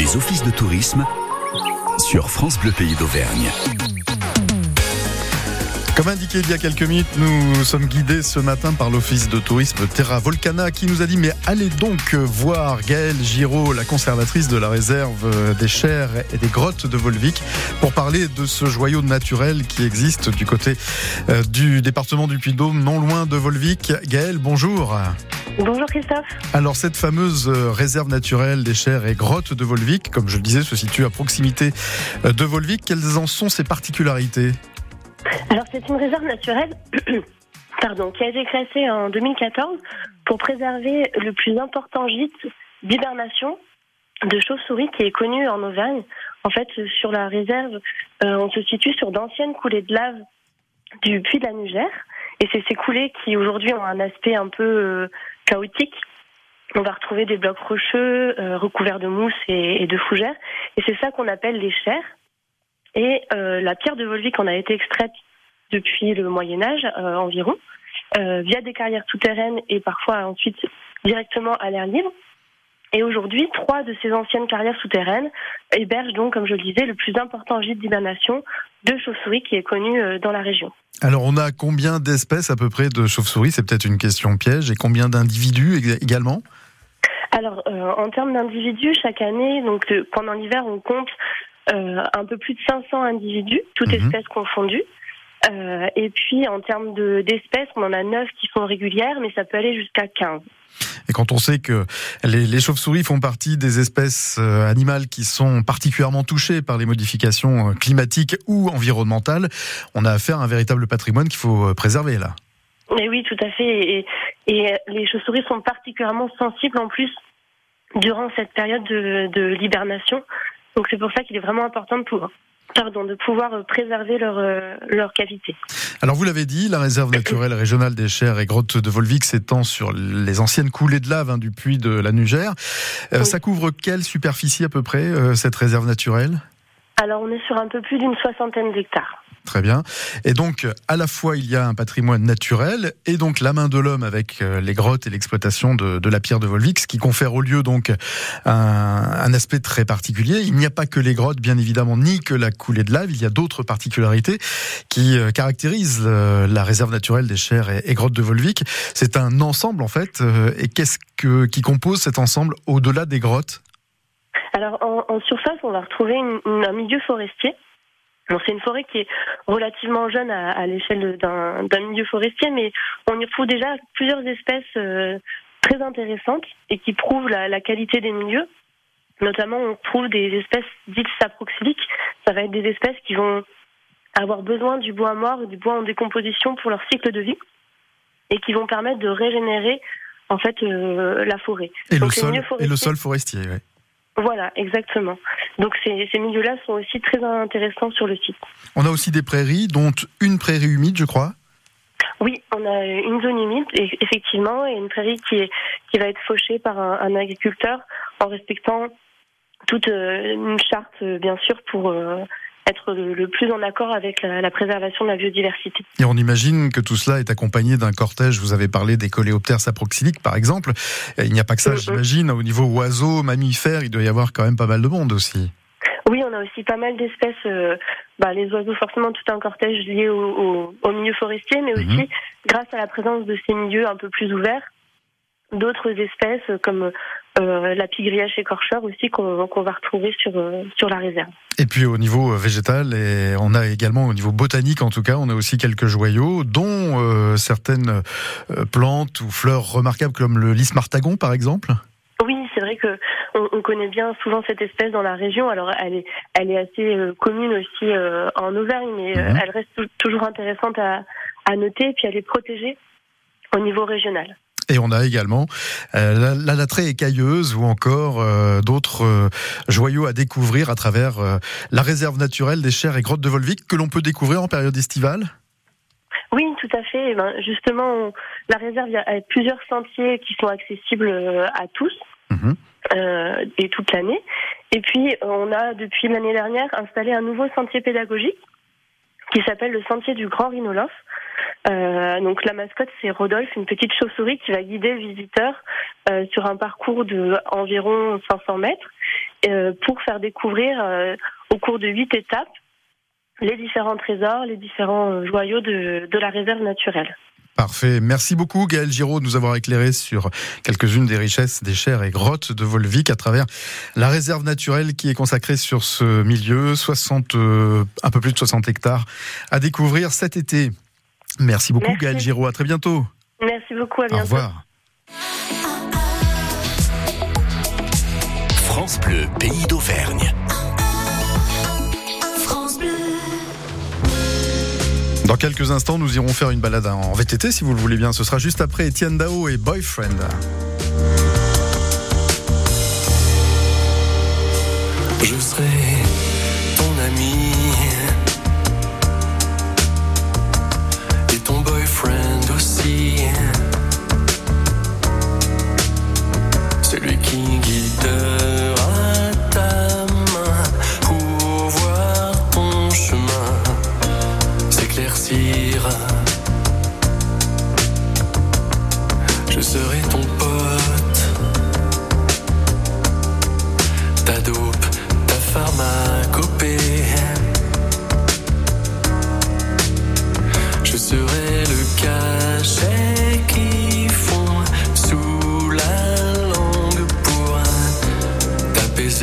Les offices de tourisme sur France Bleu Pays d'Auvergne. Comme indiqué il y a quelques minutes, nous sommes guidés ce matin par l'office de tourisme Terra Volcana qui nous a dit mais allez donc voir Gaëlle Giraud, la conservatrice de la réserve des chers et des grottes de Volvic, pour parler de ce joyau naturel qui existe du côté euh, du département du Puy-de-Dôme, non loin de Volvic. Gaëlle, bonjour. Bonjour Christophe. Alors cette fameuse euh, réserve naturelle des chers et grottes de Volvic, comme je le disais, se situe à proximité euh, de Volvic. Quelles en sont ses particularités? Alors c'est une réserve naturelle pardon, qui a été classée en 2014 pour préserver le plus important gîte d'hibernation de chauves-souris qui est connu en Auvergne. En fait, sur la réserve, euh, on se situe sur d'anciennes coulées de lave du puits de la Nugère. Et c'est ces coulées qui aujourd'hui ont un aspect un peu euh, chaotique. On va retrouver des blocs rocheux euh, recouverts de mousse et, et de fougères. Et c'est ça qu'on appelle les chairs. Et euh, la pierre de Volvic en a été extraite depuis le Moyen Âge euh, environ, euh, via des carrières souterraines et parfois ensuite directement à l'air libre. Et aujourd'hui, trois de ces anciennes carrières souterraines hébergent donc, comme je le disais, le plus important gîte d'hibernation de chauves-souris qui est connu dans la région. Alors on a combien d'espèces à peu près de chauves-souris C'est peut-être une question piège. Et combien d'individus également? Alors, euh, en termes d'individus, chaque année, donc euh, pendant l'hiver, on compte un peu plus de 500 individus, toutes Mhm. espèces confondues. Euh, et puis, en termes de- d'espèces, on en a 9 qui sont régulières, mais ça peut aller jusqu'à 15. Et quand on sait que les, les chauves-souris font partie des espèces euh, animales qui sont particulièrement touchées par les modifications euh, climatiques ou environnementales, on a affaire à un véritable patrimoine qu'il faut euh, préserver là. Mais oui, tout à fait. Et, et les chauves-souris sont particulièrement sensibles en plus durant cette période de, de l'hibernation. Donc c'est pour ça qu'il est vraiment important de pouvoir, pardon, de pouvoir euh, préserver leur, euh, leur cavité. Alors vous l'avez dit, la réserve naturelle régionale des chers et grottes de Volvic s'étend sur les anciennes coulées de lave hein, du puits de la Nugère. Euh, Oui. Ça couvre quelle superficie à peu près, euh, cette réserve naturelle? Alors on est sur un peu plus d'une soixantaine d'hectares. Très bien. Et donc, à la fois, il y a un patrimoine naturel et donc la main de l'homme avec euh, les grottes et l'exploitation de, la pierre de Volvic, ce qui confère au lieu donc un, aspect très particulier. Il n'y a pas que les grottes, bien évidemment, ni que la coulée de lave. Il y a d'autres particularités qui euh, caractérisent euh, la réserve naturelle des chers et, grottes de Volvic. C'est un ensemble, en fait. Et qu'est-ce que, qui compose cet ensemble au-delà des grottes? Alors en, surface, on va retrouver un milieu forestier. Bon, c'est une forêt qui est relativement jeune à, à l'échelle d'un d'un milieu forestier, mais on y retrouve déjà plusieurs espèces euh, très intéressantes et qui prouvent la, la qualité des milieux. Notamment, on trouve des espèces dites saproxyliques. Ça va être des espèces qui vont avoir besoin du bois mort, du bois en décomposition pour leur cycle de vie, et qui vont permettre de régénérer en fait euh, la forêt. et le, Donc, sol, et le sol forestier. ouais. Voilà, exactement. Donc ces, ces milieux-là sont aussi très intéressants sur le site. On a aussi des prairies, dont une prairie humide, je crois. Oui, on a une zone humide, et- effectivement, et une prairie qui, est, qui va être fauchée par un, un agriculteur en respectant toute euh, une charte, euh, bien sûr, pour euh, être le, plus en accord avec la, la préservation de la biodiversité. Et on imagine que tout cela est accompagné d'un cortège. Vous avez parlé des coléoptères saproxyliques, par exemple. Et Il n'y a pas que ça, Mhm. j'imagine. Au niveau oiseaux, mammifères, il doit y avoir quand même pas mal de monde aussi. Oui, on a aussi pas mal d'espèces, euh, bah, les oiseaux, forcément, tout un cortège lié au, au, au milieu forestier, mais aussi, Mhm. grâce à la présence de ces milieux un peu plus ouverts, d'autres espèces euh, comme euh, la pigriache écorcheur aussi qu'on va retrouver sur, euh, sur la réserve. Et puis au niveau euh, végétal, et on a également au niveau botanique, en tout cas, on a aussi quelques joyaux, dont euh, certaines euh, plantes ou fleurs remarquables comme le lys martagon, par exemple. Oui, c'est vrai que on, on connaît bien souvent cette espèce dans la région. Alors, elle est, elle est assez euh, commune aussi euh, en Auvergne, mais Mhm. elle reste tou- toujours intéressante à, à noter. Et puis, elle est protégée au niveau régional. Et on a également euh, la, la latrée écailleuse ou encore euh, d'autres euh, joyaux à découvrir à travers euh, la réserve naturelle des chers et grottes de Volvic que l'on peut découvrir en période estivale. Oui, tout à fait. Eh ben, justement, la réserve, il y a plusieurs sentiers qui sont accessibles à tous Mhm. euh, et toute l'année. Et puis, on a depuis l'année dernière installé un nouveau sentier pédagogique qui s'appelle le sentier du Grand Rhinolophe. Euh, donc la mascotte c'est Rodolphe, une petite chauve-souris qui va guider le visiteur euh, sur un parcours de environ 500 mètres. pour faire découvrir au cours de huit étapes les différents trésors, les différents joyaux de, de la réserve naturelle. Parfait. Merci beaucoup Gaël Giraud de nous avoir éclairé sur quelques-unes des richesses des chairs et grottes de Volvic à travers la réserve naturelle qui est consacrée sur ce milieu, 60, euh, un peu plus de 60 hectares à découvrir cet été. Merci beaucoup Gaël Giraud, à très bientôt. Merci beaucoup, à bientôt. Au revoir. France Bleu, pays d'Auvergne. Dans quelques instants, nous irons faire une balade en VTT si vous le voulez bien. Ce sera juste après Étienne Dao et Boyfriend.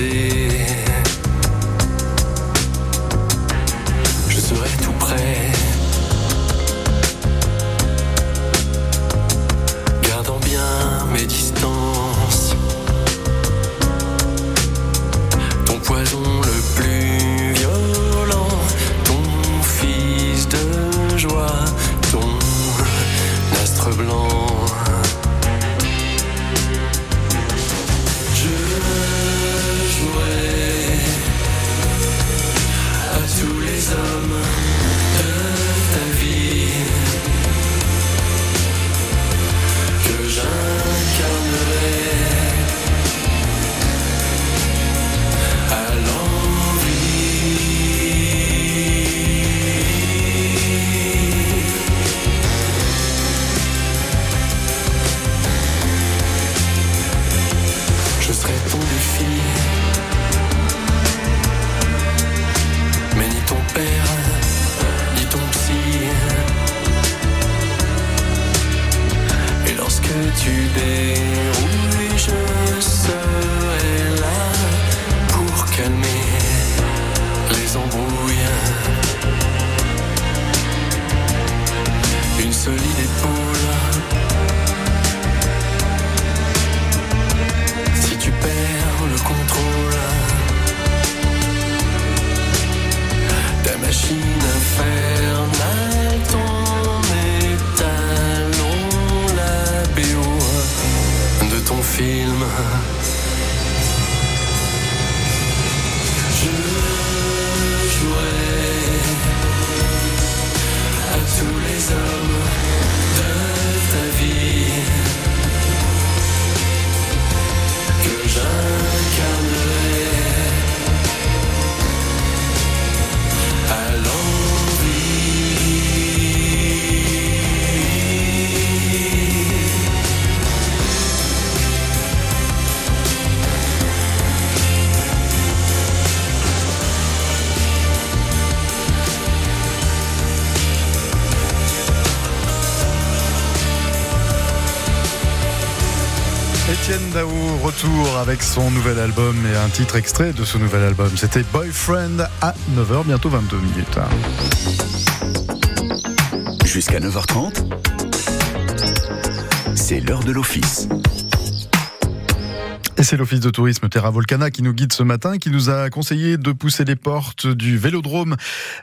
see retour avec son nouvel album et un titre extrait de ce nouvel album. C'était Boyfriend à 9h, bientôt 22 minutes. Jusqu'à 9h30, c'est l'heure de l'office. Et c'est l'Office de tourisme Terra Volcana qui nous guide ce matin, qui nous a conseillé de pousser les portes du vélodrome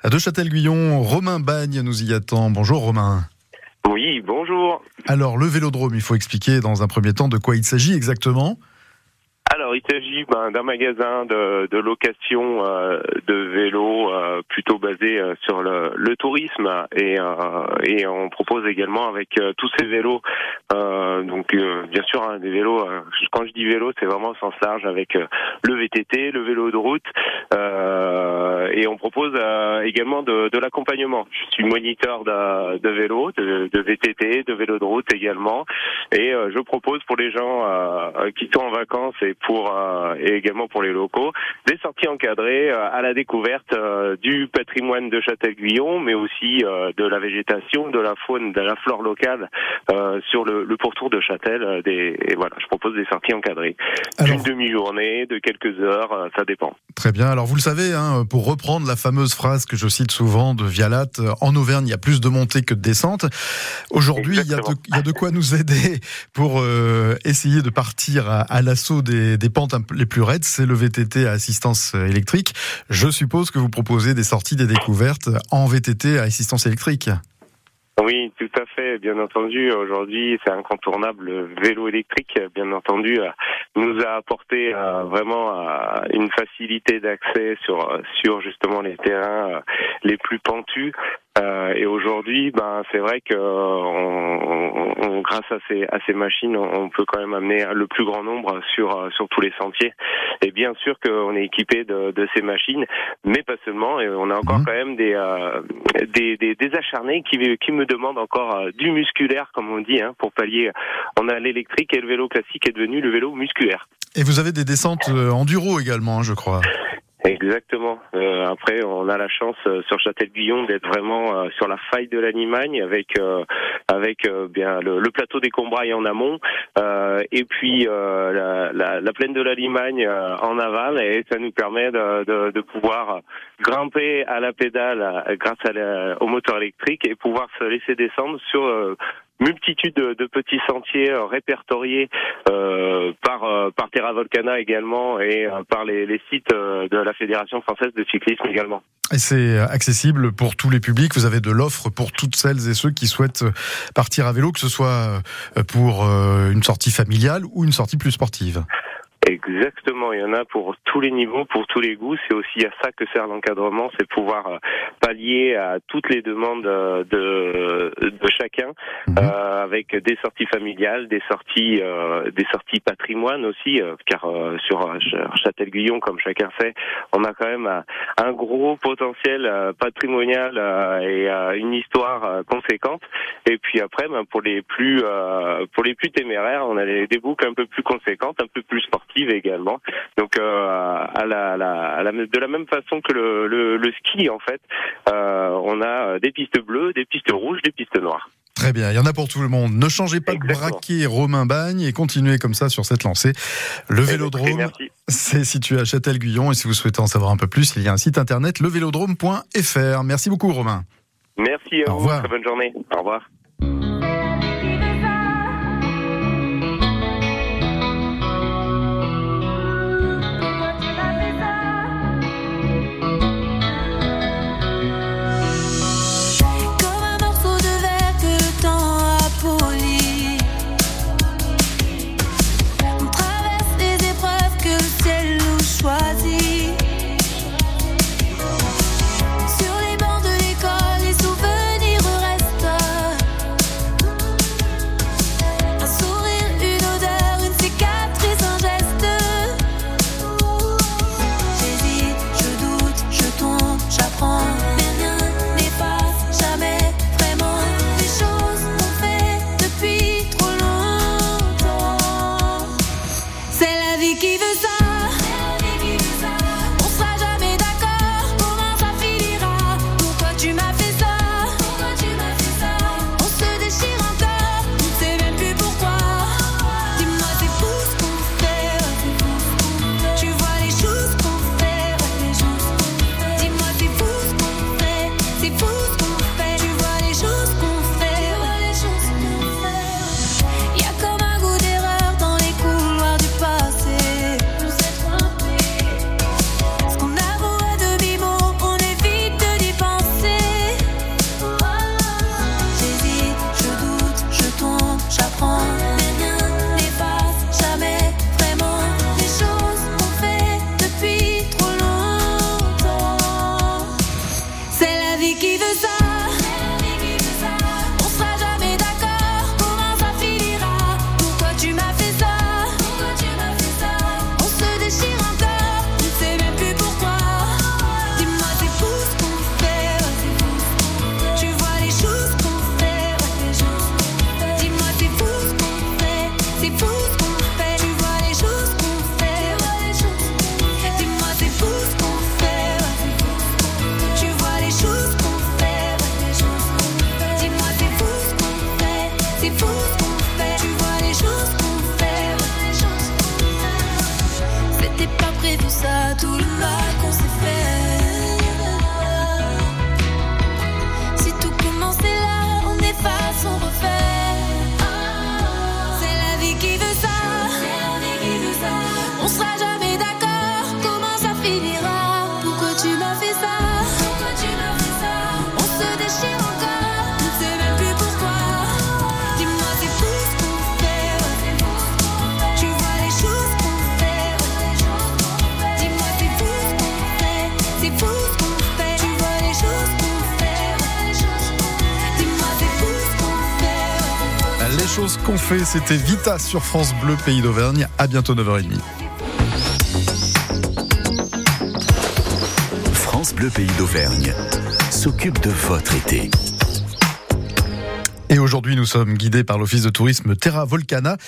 de Châtel-Guyon. Romain Bagne nous y attend. Bonjour Romain. Oui, bonjour. Alors le vélodrome, il faut expliquer dans un premier temps de quoi il s'agit exactement. Alors, il s'agit ben, d'un magasin de, de location euh, de vélos euh, plutôt basé euh, sur le, le tourisme et, euh, et on propose également avec euh, tous ces vélos, euh, donc euh, bien sûr hein, des vélos. euh, quand je dis vélo, c'est vraiment au sens large avec euh, le VTT, le vélo de route et on propose également de, de l'accompagnement. Je suis moniteur de, de vélo, de, de, VTT, de vélo de route également, et je propose pour les gens qui sont en vacances et pour et également pour les locaux des sorties encadrées à la découverte du patrimoine de Châtel-Guyon, mais aussi de la végétation, de la faune, de la flore locale sur le, le pourtour de Châtel. Des, et voilà, je propose des sorties encadrées d'une demi-journée, de quelques heures, ça dépend. Très bien. Alors vous le savez, hein, pour reprendre la fameuse phrase que je cite souvent de Vialat, en Auvergne, il y a plus de montées que de descentes. Aujourd'hui, il y, a de, quoi nous aider pour euh, essayer de partir à, l'assaut des, des, pentes les plus raides. C'est le VTT à assistance électrique. Je suppose que vous proposez des sorties, des découvertes en VTT à assistance électrique. Oui, tout à fait. Bien entendu, aujourd'hui, c'est incontournable. Le vélo électrique, bien entendu, euh, nous a apporté euh, vraiment euh, une facilité d'accès sur sur justement les terrains les plus pentus. Et aujourd'hui, ben c'est vrai que on, grâce à ces à ces machines, on peut quand même amener le plus grand nombre sur sur tous les sentiers. Et bien sûr qu'on est équipé de, de ces machines, mais pas seulement. Et on a encore mhm. quand même des, des, des des acharnés qui qui me demande encore euh, du musculaire, comme on dit, hein, pour pallier. On a l'électrique et le vélo classique est devenu le vélo musculaire. Et vous avez des descentes euh, enduro également, hein, je crois. Exactement. Euh, après, on a la chance euh, sur Châtel-Guyon d'être vraiment euh, sur la faille de la Limagne avec avec bien le, plateau des Combrailles en amont et puis la, la, la, plaine de la Limagne en aval et ça nous permet de, de, de pouvoir grimper à la pédale grâce à au moteur électrique et pouvoir se laisser descendre sur multitude de, petits sentiers euh, répertoriés euh, par euh, par Terra Volcana également et par les, sites de la Fédération française de cyclisme également. Et c'est accessible pour tous les publics. Vous avez de l'offre pour toutes celles et ceux qui souhaitent partir à vélo, que ce soit pour une sortie familiale ou une sortie plus sportive. Exactement, il y en a pour tous les niveaux, pour tous les goûts. C'est aussi à ça que sert l'encadrement, c'est pouvoir euh, pallier à toutes les demandes euh, de, de chacun, mhm. euh, avec des sorties familiales, des sorties, euh, des sorties patrimoine aussi, car sur Châtel-Guyon, comme chacun sait, on a quand même un, gros potentiel patrimonial et une histoire conséquente. Et puis après, ben, pour les plus pour les plus téméraires, on a des boucles un peu plus conséquentes, un peu plus sportives également. Donc euh, à la, de la même façon que le, ski en fait, euh, on a des pistes bleues, des pistes rouges, des pistes noires. Très bien, il y en a pour tout le monde. Ne changez pas de braquet Romain Bagne et continuez comme ça sur cette lancée. Le eh ben, Vélodrome, c'est situé à Châtel-Guyon et si vous souhaitez en savoir un peu plus, il y a un site internet levélodrome.fr. Merci beaucoup Romain. Merci à Au vous, revoir. très bonne journée. Au revoir. Qu'on fait, c'était Vita sur France Bleu, Pays d'Auvergne. À bientôt 9h30. France Bleu Pays d'Auvergne s'occupe de votre été. Et aujourd'hui, nous sommes guidés par l'Office de tourisme Terra Volcana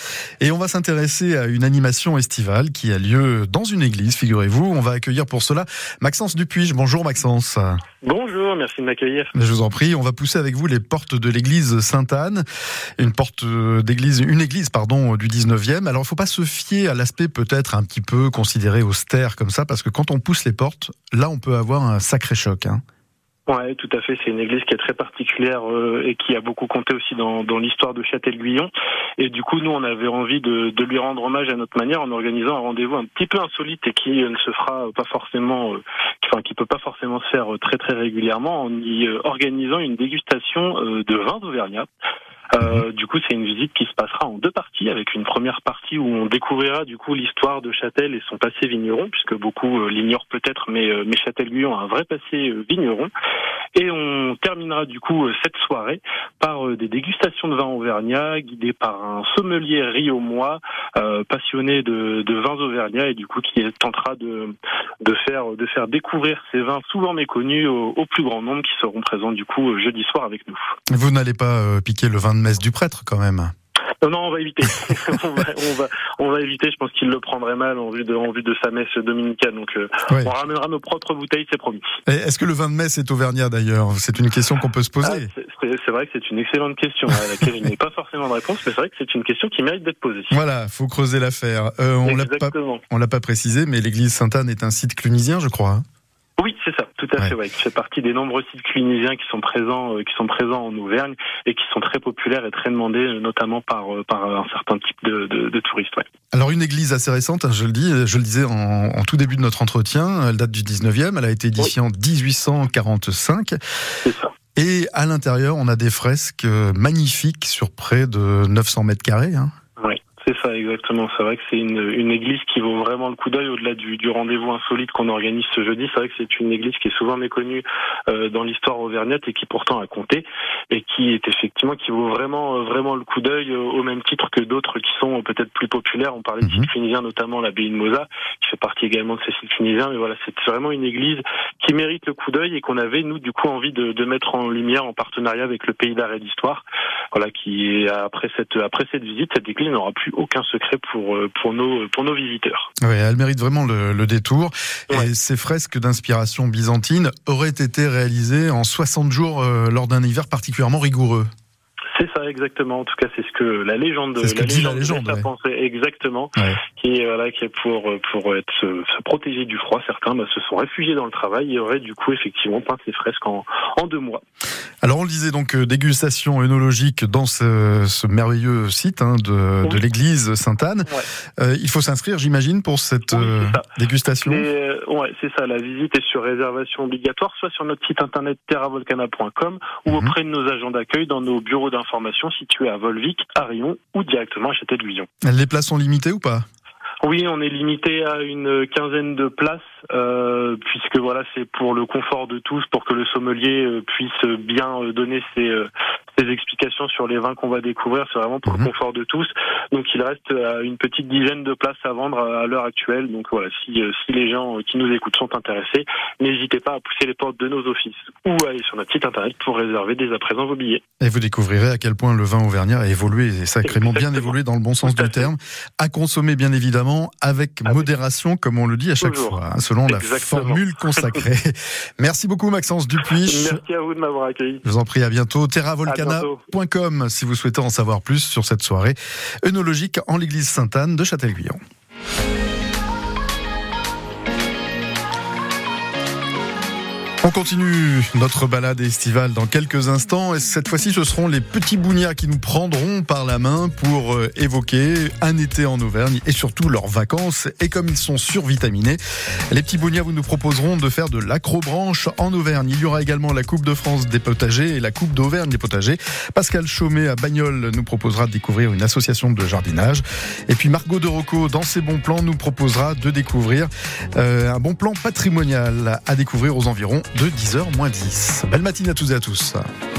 et on va s'intéresser à une animation estivale qui a lieu dans une église, figurez-vous. On va accueillir pour cela Maxence Dupuis. Bonjour Maxence. Bonjour, merci de m'accueillir. Je vous en prie, on va pousser avec vous les portes de l'église Sainte-Anne, une porte d'église, une église pardon du 19e. Alors il faut pas se fier à l'aspect peut-être un petit peu considéré austère comme ça parce que quand on pousse les portes, là on peut avoir un sacré choc hein. Ouais, tout à fait. C'est une église qui est très particulière euh, et qui a beaucoup compté aussi dans, l'histoire de Châtel-Guyon. Et du coup, nous, on avait envie de, lui rendre hommage à notre manière en organisant un rendez-vous un petit peu insolite et qui euh, ne se fera pas forcément, euh, enfin, qui peut pas forcément se faire euh, très très régulièrement en y organisant une dégustation de vins d'Auvergnat. Euh, du coup, c'est une visite qui se passera en deux parties, avec une première partie où on découvrira du coup l'histoire de Châtel et son passé vigneron, puisque beaucoup euh, l'ignorent peut-être, mais, euh, Châtel-Guyon a un vrai passé euh, vigneron. Et on terminera du coup cette soirée par des dégustations de vins auvergnats, guidées par un sommelier riomois, passionné de, de vins auvergnats et du coup qui tentera de, de faire de faire découvrir ces vins souvent méconnus au, au plus grand nombre qui seront présents du coup jeudi soir avec nous. Vous n'allez pas piquer le vin de messe du prêtre quand même Non, non, on va éviter. on, va, on, va, on va éviter. Je pense qu'il le prendrait mal en vue de, en vue de sa messe dominicale. Donc, euh, on ramènera nos propres bouteilles, c'est promis. Est-ce que le vin de messe est auvergnat d'ailleurs? C'est une question qu'on peut se Ah, poser. c'est c'est- vrai que c'est une excellente question à laquelle je n'ai pas forcément de réponse, mais c'est vrai que c'est une question qui mérite d'être posée. Voilà, faut creuser l'affaire. Euh, on l'a pas, on l'a pas précisé, mais l'église Sainte-Anne est un site clunisien, je crois. hein? Oui, c'est ça, tout à fait. Ouais, qui fait partie des nombreux sites clunisiens qui sont présents, euh, qui sont présents en Auvergne et qui sont très populaires et très demandés, euh, notamment par euh, par un certain type de, de, de touristes. Ouais. Alors une église assez récente, hein, je le dis, je le disais en, en tout début de notre entretien, elle date du 19e, elle a été édifiée en 1845 C'est ça. et à l'intérieur, on a des fresques magnifiques sur près de 900 mètres carrés. hein. Oui, c'est ça exactement. C'est vrai que c'est une, une église qui vaut vraiment le coup d'œil au-delà du, du rendez-vous insolite qu'on organise ce jeudi. C'est vrai que c'est une église qui est souvent méconnue euh, dans l'histoire auvergnate et qui pourtant a compté et qui est effectivement qui vaut vraiment euh, vraiment le coup d'œil euh, au même titre que d'autres qui sont euh, peut-être plus populaires. On parlait de Mhm. sites clunisiens, notamment l'abbaye de Mosa, qui fait partie également de ces sites clunisiens. Mais voilà, c'est vraiment une église qui mérite le coup d'œil et qu'on avait nous du coup envie de, de mettre en lumière en partenariat avec le Pays d'art et d'histoire. Voilà, qui après cette après cette visite, cette église n'aura plus aucun secret pour euh, pour nos pour nos visiteurs. Ouais, elle mérite vraiment le, le détour. Ouais. Et ces fresques d'inspiration byzantine auraient été réalisées en 60 jours euh, lors d'un hiver particulièrement rigoureux. C'est ça exactement. En tout cas, c'est ce que la légende, ce la légende, laisse à ouais. penser exactement. Ouais. Qui est voilà, qui pour euh, pour être se, se protéger du froid. Certains bah, se sont réfugiés dans le travail et auraient du coup effectivement peint ces fresques en, en deux mois. Alors on le disait donc euh, dégustation œnologique dans ce, ce merveilleux site hein, de, l'église Sainte-Anne. Ouais. Euh, il faut s'inscrire, j'imagine, pour cette Oui, euh, dégustation? Ouais, c'est ça. La visite est sur réservation obligatoire, soit sur notre site internet terravolcana.com ou Mhm. auprès de nos agents d'accueil dans nos bureaux d'information situés à Volvic, à Rion ou directement à Châtel-Guyon. Les places sont limitées ou pas? Oui, on est limité à une quinzaine de places, euh, puisque voilà, c'est pour le confort de tous, pour que le sommelier euh, puisse bien euh, donner ses, euh, ses explications sur les vins qu'on va découvrir. C'est vraiment pour Mhm. le confort de tous. Donc, il reste euh, une petite dizaine de places à vendre à, à l'heure actuelle. Donc voilà, si, euh, si les gens euh, qui nous écoutent sont intéressés, n'hésitez pas à pousser les portes de nos offices ou à aller sur notre site internet pour réserver dès à présent vos billets. Et vous découvrirez à quel point le vin auvergnat a évolué, et sacrément bien évolué dans le bon sens du terme. À consommer bien évidemment avec Avec- modération, comme on le dit à chaque Toujours. fois, hein, selon la formule consacrée. Merci beaucoup Maxence Dupuis. Merci à vous de m'avoir accueilli. Je vous en prie, à bientôt. À bientôt. Si vous souhaitez en savoir plus sur cette soirée œnologique en l'église Sainte-Anne de Châtel-Guyon. On continue notre balade estivale dans quelques instants et cette fois-ci ce seront les petits bougnats qui nous prendront par la main pour euh, évoquer un été en Auvergne et surtout leurs vacances et comme ils sont survitaminés, les petits bougnats vous nous proposeront de faire de l'acrobranche en Auvergne. Il y aura également la Coupe de France des potagers et la Coupe d'Auvergne des potagers. Pascal Chaumet à Bagnoles nous proposera de découvrir une association de jardinage et puis Margot de Rocco dans ses bons plans nous proposera de découvrir euh, un bon plan patrimonial à découvrir aux environs de 10h moins 10. Belle matinée à tous et à tous.